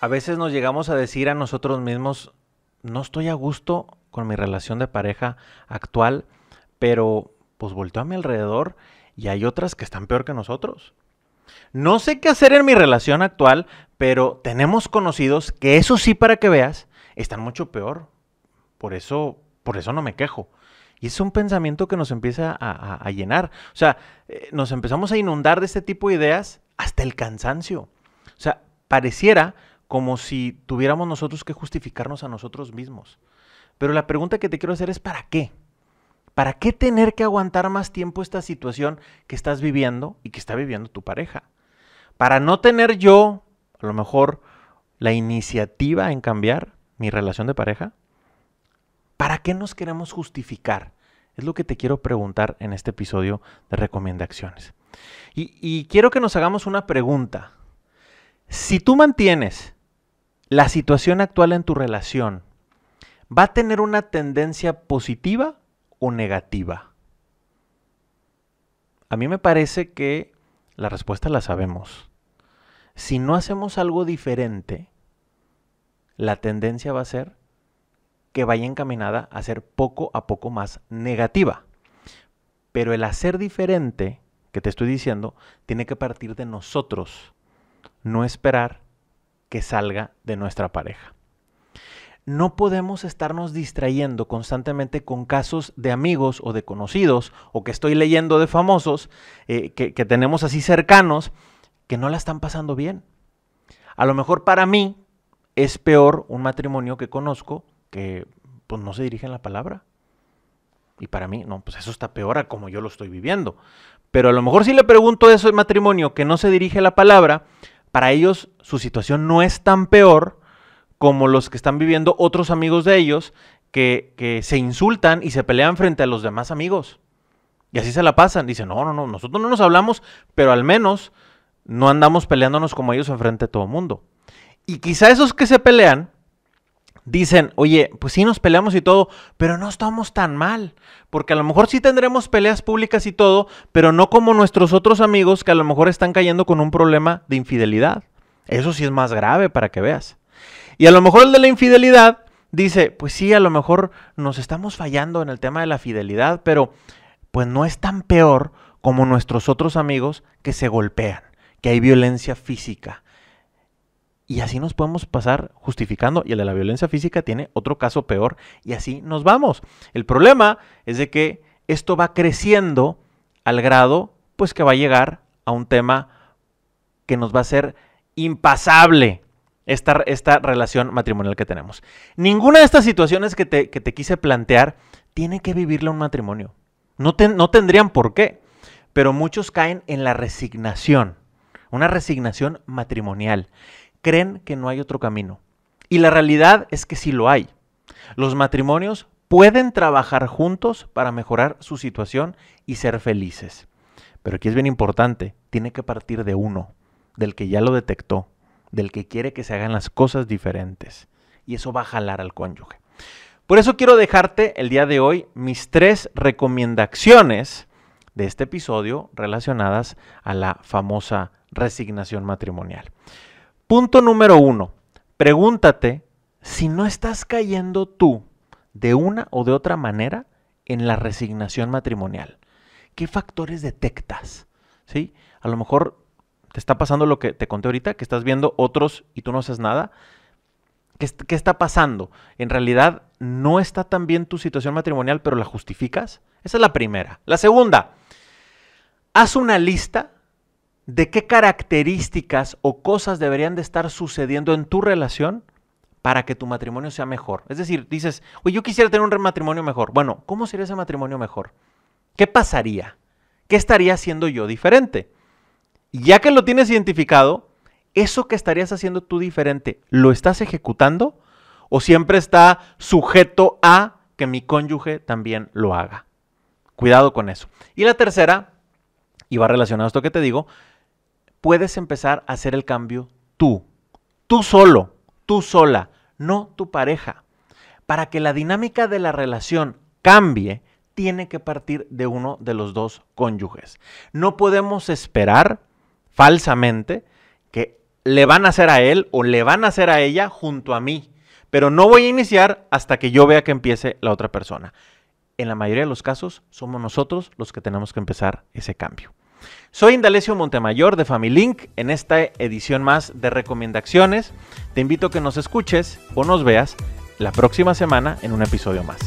A veces nos llegamos a decir a nosotros mismos, no estoy a gusto con mi relación de pareja actual, pero pues volteo a mi alrededor y hay otras que están peor que nosotros. No sé qué hacer en mi relación actual, pero tenemos conocidos que eso sí para que veas, están mucho peor. Por eso, por eso no me quejo. Y es un pensamiento que nos empieza a, llenar. O sea, eh, nos empezamos a inundar de este tipo de ideas hasta el cansancio. O sea, pareciera como si tuviéramos nosotros que justificarnos a nosotros mismos. Pero la pregunta que te quiero hacer es ¿para qué? ¿Para qué tener que aguantar más tiempo esta situación que estás viviendo y que está viviendo tu pareja? Para no tener yo, a lo mejor, la iniciativa en cambiar mi relación de pareja. ¿Para qué nos queremos justificar? Es lo que te quiero preguntar en este episodio de Recomendaciones. Y, y quiero que nos hagamos una pregunta. Si tú mantienes la situación actual en tu relación, ¿va a tener una tendencia positiva o negativa? A mí me parece que la respuesta la sabemos. Si no hacemos algo diferente, la tendencia va a ser que vaya encaminada a ser poco a poco más negativa. Pero el hacer diferente, que te estoy diciendo, tiene que partir de nosotros, no esperar que salga de nuestra pareja. No podemos estarnos distrayendo constantemente con casos de amigos o de conocidos o que estoy leyendo de famosos eh, que, tenemos así cercanos que no la están pasando bien. A lo mejor para mí es peor un matrimonio que conozco que pues no se dirige en la palabra. Y para mí, no, pues eso está peor a como yo lo estoy viviendo. Pero a lo mejor si le pregunto eso ese matrimonio que no se dirige la palabra, para ellos su situación no es tan peor como los que están viviendo otros amigos de ellos que, se insultan y se pelean frente a los demás amigos. Y así se la pasan. Dicen, no, no, no, nosotros no nos hablamos, pero al menos no andamos peleándonos como ellos enfrente de todo el mundo. Y quizá esos que se pelean dicen, oye, pues sí nos peleamos y todo, pero no estamos tan mal, porque a lo mejor sí tendremos peleas públicas y todo, pero no como nuestros otros amigos que a lo mejor están cayendo con un problema de infidelidad. Eso sí es más grave para que veas. Y a lo mejor el de la infidelidad dice, pues sí, a lo mejor nos estamos fallando en el tema de la fidelidad, pero pues no es tan peor como nuestros otros amigos que se golpean, que hay violencia física, y así nos podemos pasar justificando. Y el de la violencia física tiene otro caso peor. Y así nos vamos. El problema es de que esto va creciendo al grado, pues que va a llegar a un tema que nos va a ser impasable esta, esta relación matrimonial que tenemos. Ninguna de estas situaciones que te, que te quise plantear tiene que vivirle un matrimonio. No, no tendrían por qué. Pero muchos caen en la resignación. Una resignación matrimonial creen que no hay otro camino. Y la realidad es que sí lo hay. Los matrimonios pueden trabajar juntos para mejorar su situación y ser felices. Pero aquí es bien importante, tiene que partir de uno, del que ya lo detectó, del que quiere que se hagan las cosas diferentes. Y eso va a jalar al cónyuge. Por eso quiero dejarte el día de hoy mis tres recomendaciones de este episodio relacionadas a la famosa resignación matrimonial. Punto número uno, pregúntate si no estás cayendo tú de una o de otra manera en la resignación matrimonial. ¿Qué factores detectas? ¿Sí? A lo mejor te está pasando lo que te conté ahorita, que estás viendo otros y tú no haces nada. ¿Qué, ¿Qué, está pasando? En realidad no está tan bien tu situación matrimonial, pero la justificas. Esa es la primera. La segunda, haz una lista de qué características o cosas deberían de estar sucediendo en tu relación para que tu matrimonio sea mejor. Es decir, dices, oye, yo quisiera tener un matrimonio mejor. Bueno, ¿cómo sería ese matrimonio mejor? ¿Qué pasaría? ¿Qué estaría haciendo yo diferente? Ya que lo tienes identificado, eso que estarías haciendo tú diferente, ¿lo estás ejecutando? ¿O siempre está sujeto a que mi cónyuge también lo haga? Cuidado con eso. Y la tercera, y va relacionado a esto que te digo, puedes empezar a hacer el cambio tú. Tú solo, tú sola, no tu pareja. Para que la dinámica de la relación cambie, tiene que partir de uno de los dos cónyuges. No podemos esperar falsamente que le van a hacer a él o le van a hacer a ella junto a mí. Pero no voy a iniciar hasta que yo vea que empiece la otra persona. En la mayoría de los casos somos nosotros los que tenemos que empezar ese cambio. Soy Indalecio Montemayor de Familink en esta edición más de recomendaciones. Te invito a que nos escuches o nos veas la próxima semana en un episodio más.